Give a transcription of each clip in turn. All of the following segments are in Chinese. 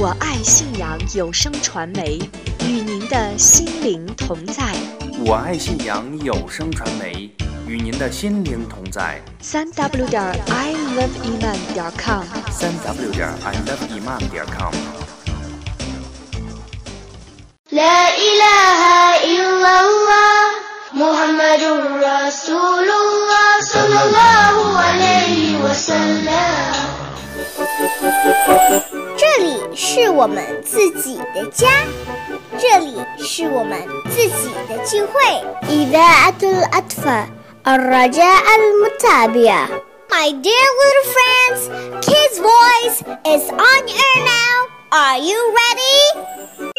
我爱信仰有声传媒，与您的心灵同在。我爱信仰有声传媒，与您的心灵同在。三 w 点 i love iman 点 com，三 w 点 i love iman 点 com。 لا إله إلا الله محمد رسول الله صلى الله عليه وسلم 这里是我们自己的家，这里是我们自己的聚会。إذاعة الأطفال الرجاء المتابعة My dear little friends, Kids Voice is on air now. Are you ready?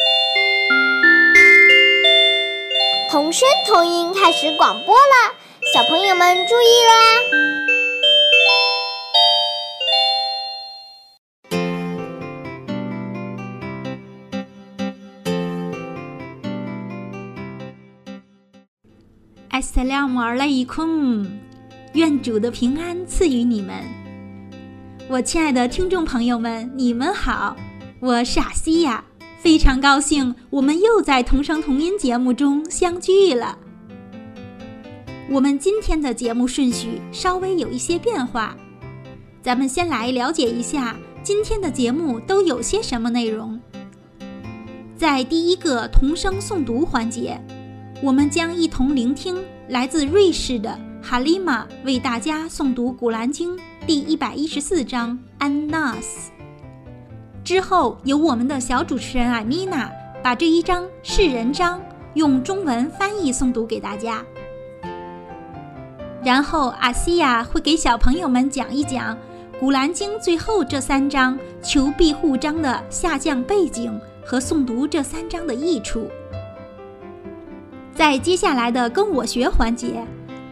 童声童音开始广播了，小朋友们注意啦！ 艾斯拉姆尔莱伊空，愿主的平安赐予你们。我亲爱的听众朋友们，你们好，我是阿西亚，非常高兴我们又在同声同音节目中相聚了。我们今天的节目顺序稍微有一些变化，咱们先来了解一下今天的节目都有些什么内容。在第一个童声诵读环节。我们将一同聆听来自瑞士的哈利玛为大家诵读《古兰经》第一百一十四章《安纳斯》。之后，由我们的小主持人艾米娜把这一章是人章用中文翻译诵读给大家。然后，阿西亚会给小朋友们讲一讲《古兰经》最后这三章求庇护章的下降背景和诵读这三章的益处。在接下来的跟我学环节，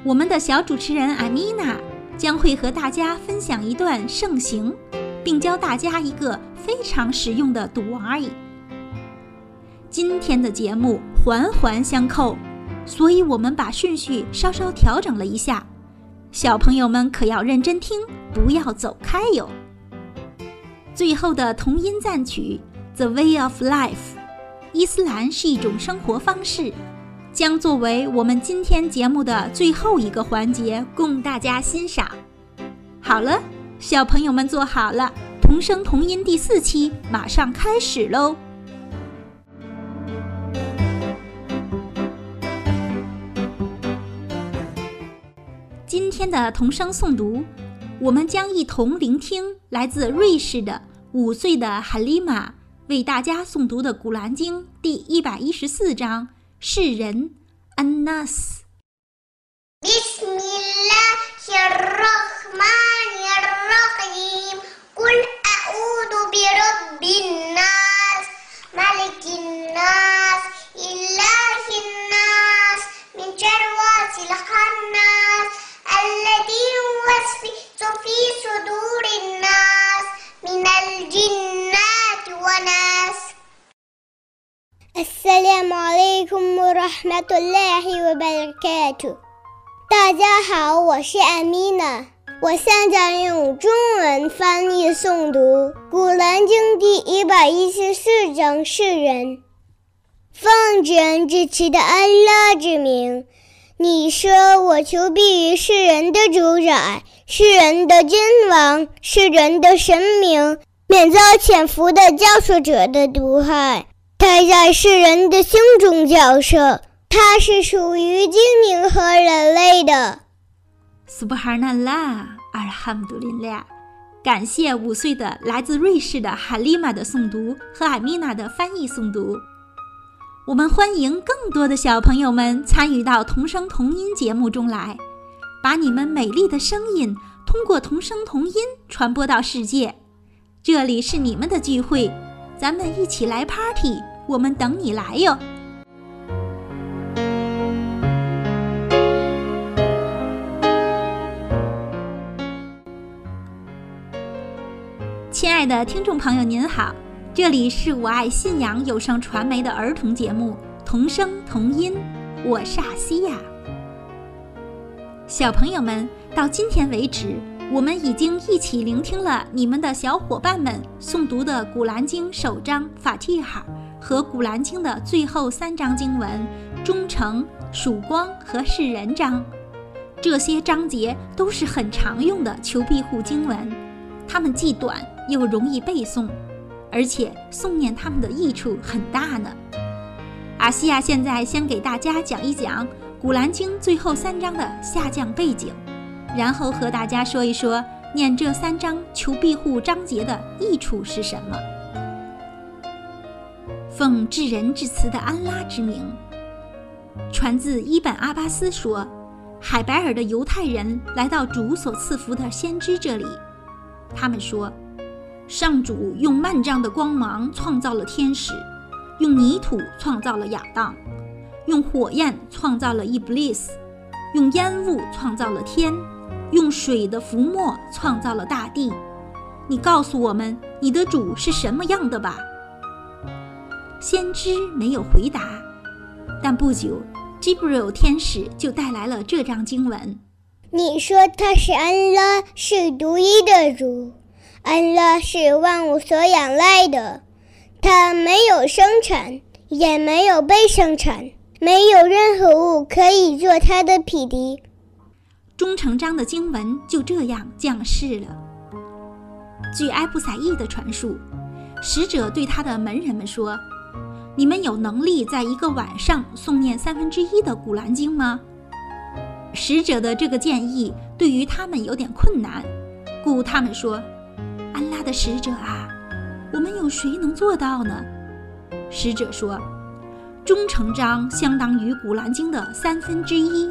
我们的小主持人艾米娜将会和大家分享一段圣行，并教大家一个非常实用的读而已。今天的节目环环相扣，所以我们把顺序稍稍调整了一下，小朋友们可要认真听，不要走开哟。最后的童音赞曲《The Way of Life》，伊斯兰是一种生活方式。将作为我们今天节目的最后一个环节，供大家欣赏。好了，小朋友们坐好了，童声童音第四期马上开始喽！今天的童声诵读，我们将一同聆听来自瑞士的五岁的哈利玛为大家诵读的《古兰经》第一百一十四章。是人，Anas。بسم الله الرحمن الرحيم قل أعوذ برب الناس ملك الناس إله الناس من شر الخناس الذي يوسوس rahmatullahi wa barakatuh。大家好，我是艾米娜，我现在用中文翻译诵读《古兰经》第一百一十四章世人。奉至恩至慈的安拉之名，你说我求庇于世人的主宰、世人的君王、世人的神明，免遭潜伏的教唆者的毒害。他在世人的心中角色，他是属于精灵和人类的。Subhanallah，阿尔罕杜林俩，感谢五岁的来自瑞士的哈利玛的诵读和艾米娜的翻译诵读。我们欢迎更多的小朋友们参与到童声童音节目中来，把你们美丽的声音通过童声童音传播到世界。这里是你们的聚会，咱们一起来 party，我们等你来哟。亲爱的听众朋友，您好，这里是我爱信仰有声传媒的儿童节目《童声童音》，我是阿西亚。小朋友们，到今天为止，我们已经一起聆听了你们的小伙伴们诵读的《古兰经》首章法蒂哈和《古兰经》的最后三章经文——忠诚、曙光和世人章。这些章节都是很常用的求庇护经文，它们既短又容易背诵，而且诵念它们的益处很大呢。阿西亚现在先给大家讲一讲《古兰经》最后三章的下降背景。然后和大家说一说，念这三章求庇护章节的益处是什么？奉至仁至慈的安拉之名，传自伊本阿巴斯说，海白尔的犹太人来到主所赐福的先知这里，他们说，上主用万丈的光芒创造了天使，用泥土创造了亚当，用火焰创造了伊布利斯，用烟雾创造了天。用水的浮沫创造了大地，你告诉我们你的主是什么样的吧？先知没有回答，但不久，吉布尔天使就带来了这张经文：你说他是安拉，是独一的主，安拉是万物所仰赖的，他没有生产，也没有被生产，没有任何物可以做他的匹敌。忠诚章的经文就这样降世了。据埃布赛义的传述，使者对他的门人们说：“你们有能力在一个晚上诵念三分之一的古兰经吗？”使者的这个建议对于他们有点困难，故他们说：“安拉的使者啊，我们有谁能做到呢？”使者说：“忠诚章相当于古兰经的三分之一。”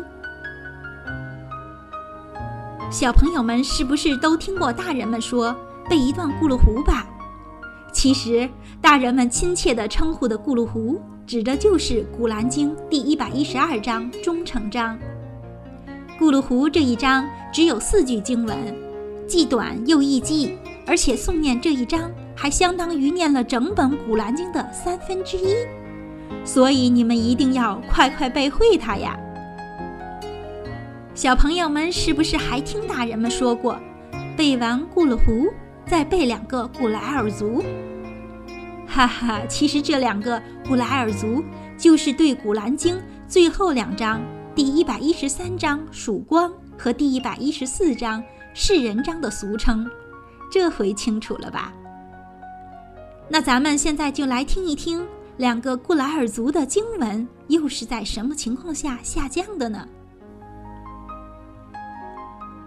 小朋友们是不是都听过大人们说背一段咕噜胡吧？其实，大人们亲切地称呼的咕噜胡，指的就是《古兰经》第一百一十二章忠诚章。咕噜胡这一章只有四句经文，既短又易记，而且诵念这一章还相当于念了整本《古兰经》的三分之一，所以你们一定要快快背会它呀！小朋友们是不是还听大人们说过，背完咕噜胡，再背两个古莱尔族？哈哈，其实这两个古莱尔族就是对《古兰经》最后两章，第一百一十三章曙光和第一百一十四章世人章的俗称。这回清楚了吧？那咱们现在就来听一听两个古莱尔族的经文又是在什么情况下下降的呢？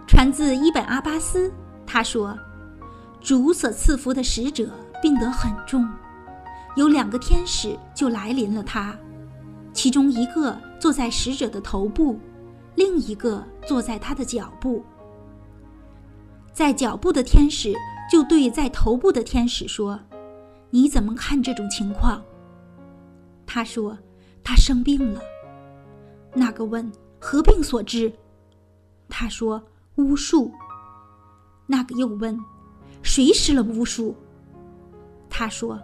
传自伊本阿巴斯，他说：“主所赐福的使者病得很重，有两个天使就来临了他，其中一个坐在使者的头部，另一个坐在他的脚部。在脚部的天使就对在头部的天使说：‘你怎么看这种情况？’他说：‘他生病了。’那个问：‘何病所致？’他说。”巫术。那个又问：“谁施了巫术？”他说：“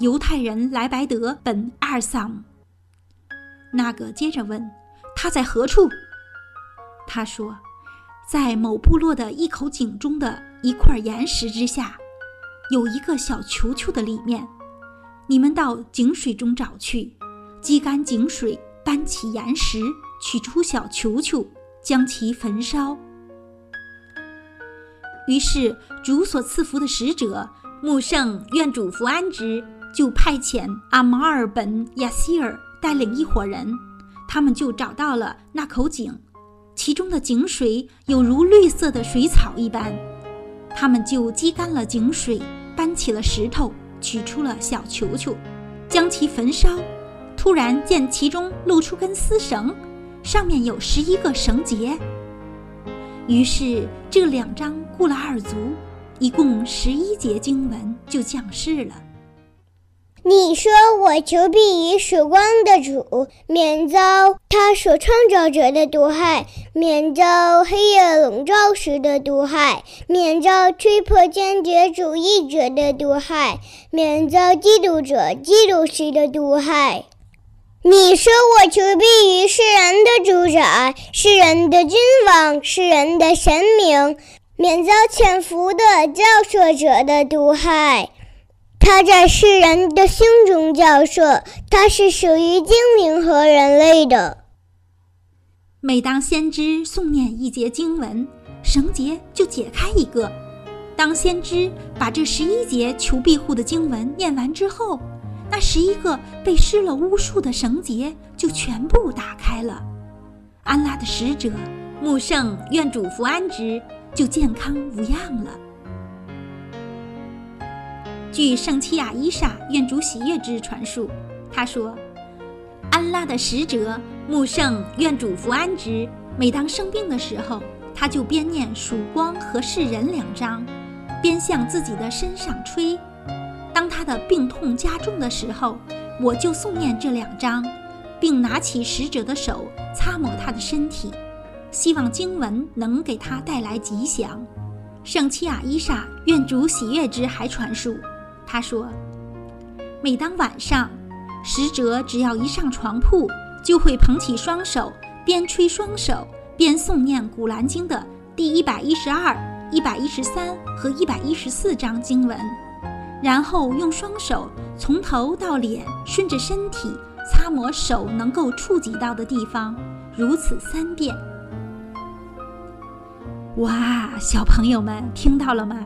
犹太人莱白德本阿尔萨姆。”那个接着问：“他在何处？”他说：“在某部落的一口井中的一块岩石之下，有一个小球球的里面。你们到井水中找去，积干井水，搬起岩石，取出小球球，将其焚烧。”于是，主所赐福的使者穆圣愿主福安之，就派遣阿马尔本亚希尔带领一伙人，他们就找到了那口井，其中的井水有如绿色的水草一般。他们就击干了井水，搬起了石头，取出了小球球，将其焚烧。突然见其中露出根丝绳，上面有十一个绳结。于是，这两张固拉尔族，一共十一节经文就降世了。你说我求必于曙光的主，免遭他所创造者的毒害，免遭黑夜笼罩时的毒害，免遭吹破坚决主义者的毒害，免遭嫉妒者嫉妒时的毒害。你说我求必于世人的主宰，世人的君王，世人的神明，免遭潜伏的教唆者的毒害。他在世人的心中教唆，他是属于精灵和人类的。每当先知诵念一节经文，绳结就解开一个。当先知把这十一节求庇护的经文念完之后，那十一个被施了巫术的绳结就全部打开了。安拉的使者穆圣愿主福安之，就健康无恙了。据圣齐亚伊莎愿主喜悦之传述，他说：“安拉的使者穆圣愿主福安之，每当生病的时候，他就边念曙光和世人两章，边向自己的身上吹。当他的病痛加重的时候，我就诵念这两章，并拿起使者的手擦抹他的身体，希望经文能给他带来吉祥。”圣齐亚伊莎愿主喜悦之还传述。他说：“每当晚上，使者只要一上床铺，就会捧起双手，边吹双手边诵念《古兰经》的第一百一十二、一百一十三和一百一十四章经文，然后用双手从头到脸，顺着身体擦抹手能够触及到的地方，如此三遍。”哇，小朋友们听到了吗？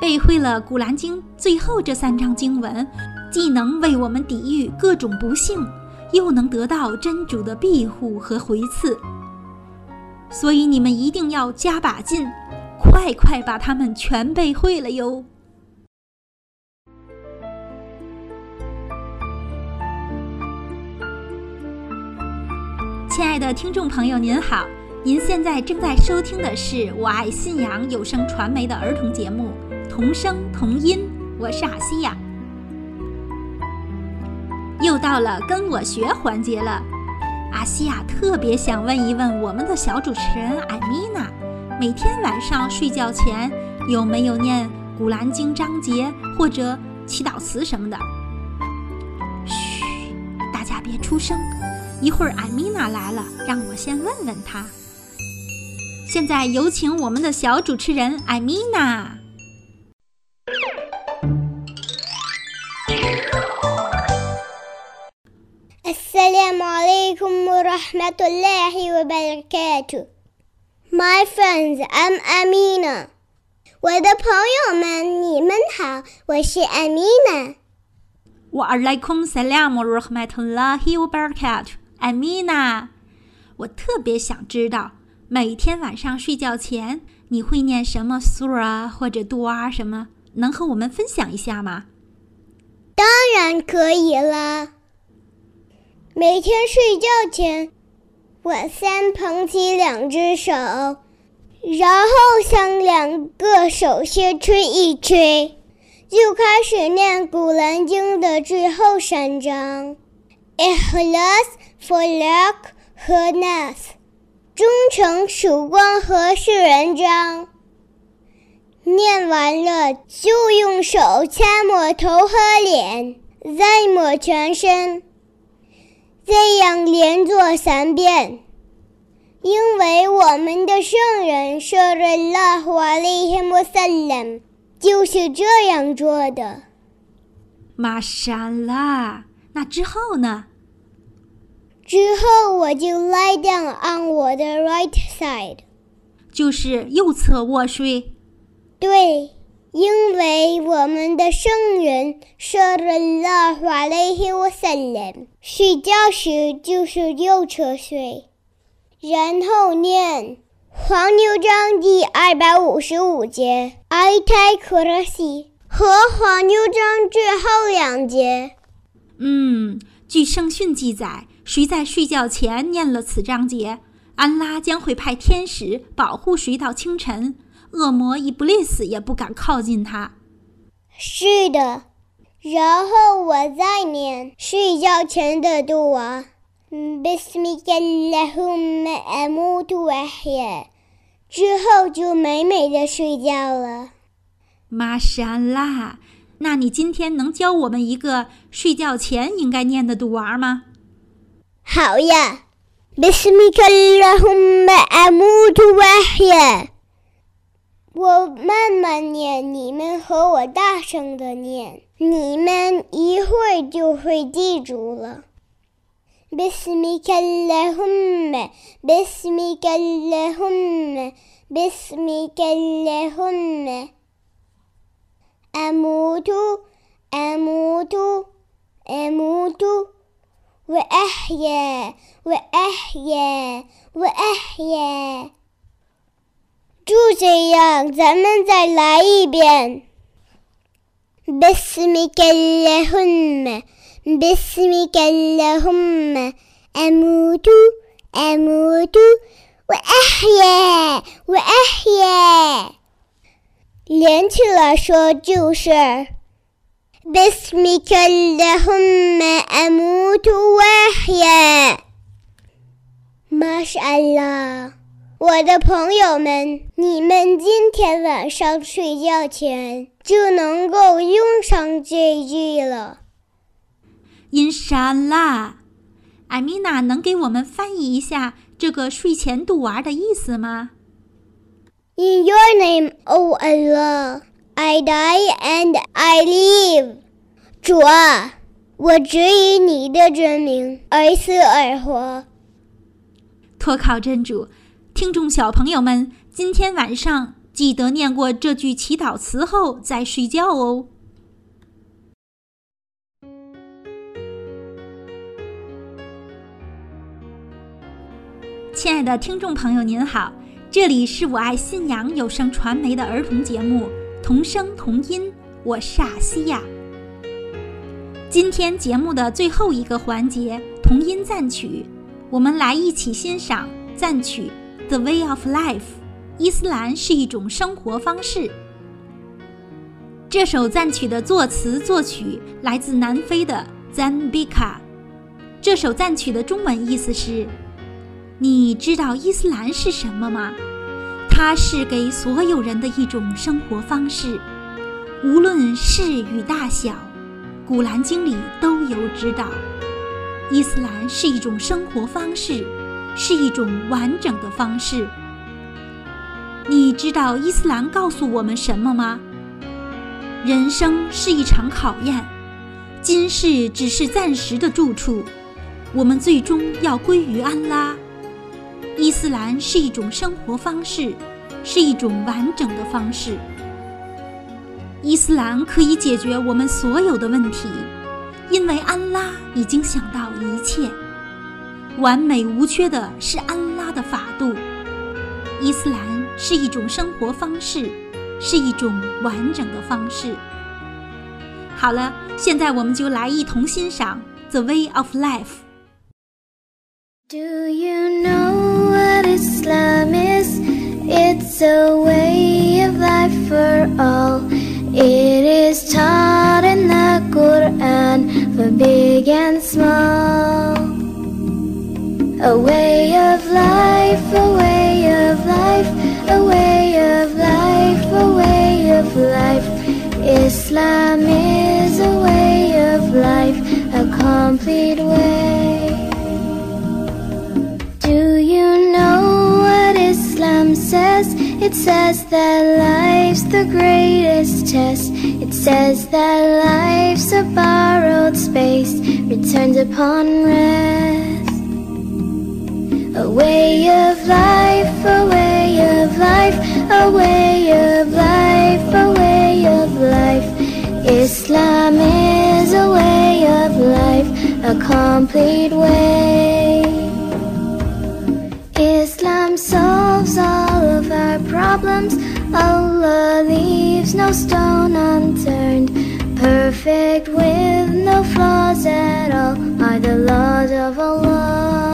背会了《古兰经》最后这三章经文，既能为我们抵御各种不幸，又能得到真主的庇护和回赐。所以你们一定要加把劲，快快把它们全背会了哟！亲爱的听众朋友，您好，您现在正在收听的是《我爱信仰》有声传媒的儿童节目。同声同音，我是阿西亚。又到了跟我学环节了，阿西亚特别想问一问我们的小主持人艾米娜，每天晚上睡觉前有没有念《古兰经》章节或者祈祷词什么的？嘘，大家别出声，一会儿艾米娜来了，让我先问问她。现在有请我们的小主持人艾米娜。Assalamu alaikum wa rahmatullahi wa barakatuh. My friends, I'm Amina. 我的朋友们，你们好，我是 Amina。wa alaikum salam wa rahmatullahi wa barakatuh. 艾米娜我特别想知道，每天晚上睡觉前你会念什么 sura 或者 dua 什么？能和我们分享一下吗？当然可以了。每天睡觉前，我先捧起两只手，然后向两个手先吹一吹，就开始念《古兰经》的最后三章：Ikhlas、Falaq 和 Nas，忠诚、曙光和世人章。念完了，就用手擦抹头和脸，再抹全身，这样连做三遍。因为我们的圣人说了拉华利希穆萨勒就是这样做的。玛莎拉，那之后呢？之后我就 lie down on 我的 right side，就是右侧卧睡。对，因为我们的圣人说了拉华利希穆萨勒睡觉时就是右侧睡。然后念《黄牛章》第二百五十五节《艾泰克拉西》和《黄牛章》最后两节。嗯，据圣训记载，谁在睡觉前念了此章节，安拉将会派天使保护谁到清晨，恶魔伊布利斯也不敢靠近他。是的，然后我再念睡觉前的杜娃。بسمك اللهم أموت وأحيا 之后就美美的睡觉了。玛莎拉，那你今天能教我们一个睡觉前应该念的杜娃吗？ 好呀，بسمك اللهم أموت وأحيا 我慢慢念，你们和我大声的念，你们一会儿就会记住了。بسمك اللهم بسمك اللهم بسمك اللهم أموت أموت أموت وأحيا وأحيا وأحيا 就这样，咱们再来一遍。بسمك اللهم بسمك اللهم أموت أموت وأحيا وأحيا 连起来说就是 بسمك اللهم أموت وأحيا ما شاء الله 我的朋友们，你们今天晚上睡觉前就能够用上这句了。因沙拉，艾米娜能给我们翻译一下这个睡前读完的意思吗？In your name, O Allah, I die and I live。主啊，我只以你的真名而死而活。托靠真主。听众小朋友们，今天晚上记得念过这句祈祷词后再睡觉哦。亲爱的听众朋友，您好，这里是我爱信仰有声传媒的儿童节目《同声同音》，我是阿西亚。今天节目的最后一个环节——同音赞曲，我们来一起欣赏赞曲。The way of life，伊斯兰是一种生活方式。这首赞曲的作词作曲来自南非的 Zambia。这首赞曲的中文意思是：你知道伊斯兰是什么吗？它是给所有人的一种生活方式，无论事与大小，古兰经里都有指导。伊斯兰是一种生活方式。是一种完整的方式。你知道伊斯兰告诉我们什么吗？人生是一场考验，今世只是暂时的住处，我们最终要归于安拉。伊斯兰是一种生活方式，是一种完整的方式。伊斯兰可以解决我们所有的问题，因为安拉已经想到一切。完美无缺的是安拉的法度。伊斯兰是一种生活方式，是一种完整的方式。好了，现在我们就来一同欣赏《The Way of Life》。Do a way of life for all. It is taught in the Quran for big and small. A way of life, a way of life, a way of life, a way of life. Islam is It says that life's the greatest test. It says that life's a borrowed space, returns upon rest. A way of life, a way of life, a way of life, a way of life. Islam is a way of life, a complete way. No stone unturned. Perfect with no flaws at all are the laws of Allah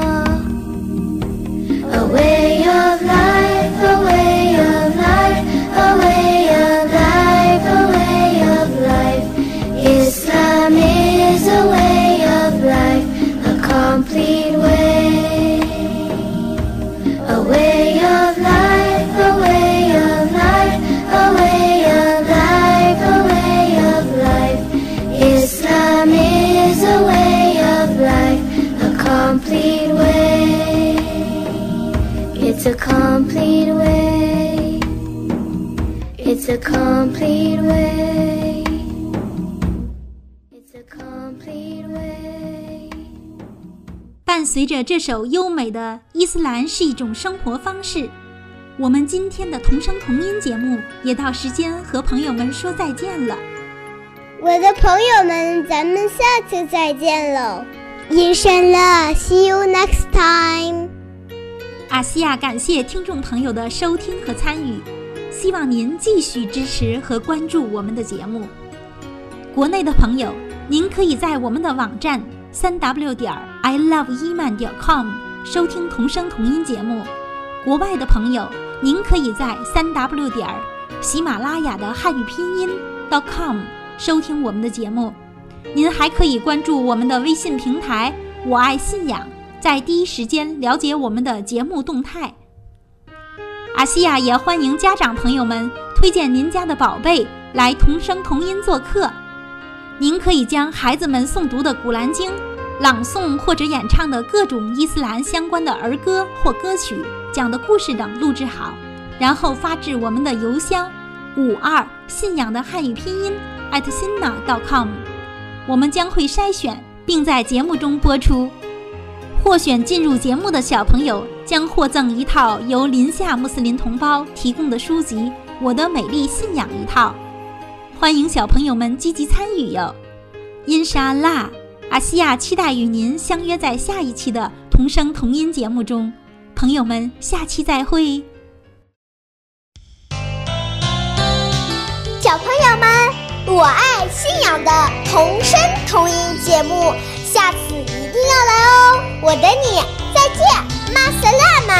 a complete way. It's a complete way. It's a complete way. 伴随着这首优美的《伊斯兰是一种生活方式》，我们今天的同声同音节目也到时间和朋友们说再见了。我的朋友们，咱们下次再见喽！Inshallah，see you next time。阿西亚感谢听众朋友的收听和参与，希望您继续支持和关注我们的节目。国内的朋友，您可以在我们的网站三 w 点 i love 伊曼点 com 收听同声同音节目；国外的朋友，您可以在三 w 点喜马拉雅的汉语拼音 .com 收听我们的节目。您还可以关注我们的微信平台“我爱信仰”。在第一时间了解我们的节目动态。阿西亚也欢迎家长朋友们推荐您家的宝贝来同声同音做客。您可以将孩子们诵读的《古兰经》、朗诵或者演唱的各种伊斯兰相关的儿歌或歌曲、讲的故事等录制好，然后发至我们的邮箱五二信仰的汉语拼音 @sinna.com，我们将会筛选并在节目中播出。获选进入节目的小朋友将获赠一套由林夏穆斯林同胞提供的书籍《我的美丽信仰》一套，欢迎小朋友们积极参与哟！因沙拉，阿西亚期待与您相约在下一期的同声同音节目中，朋友们，下期再会！小朋友们，我爱信仰的同声同音节目，下次一定要来哦！我等你，再见，马斯拉玛。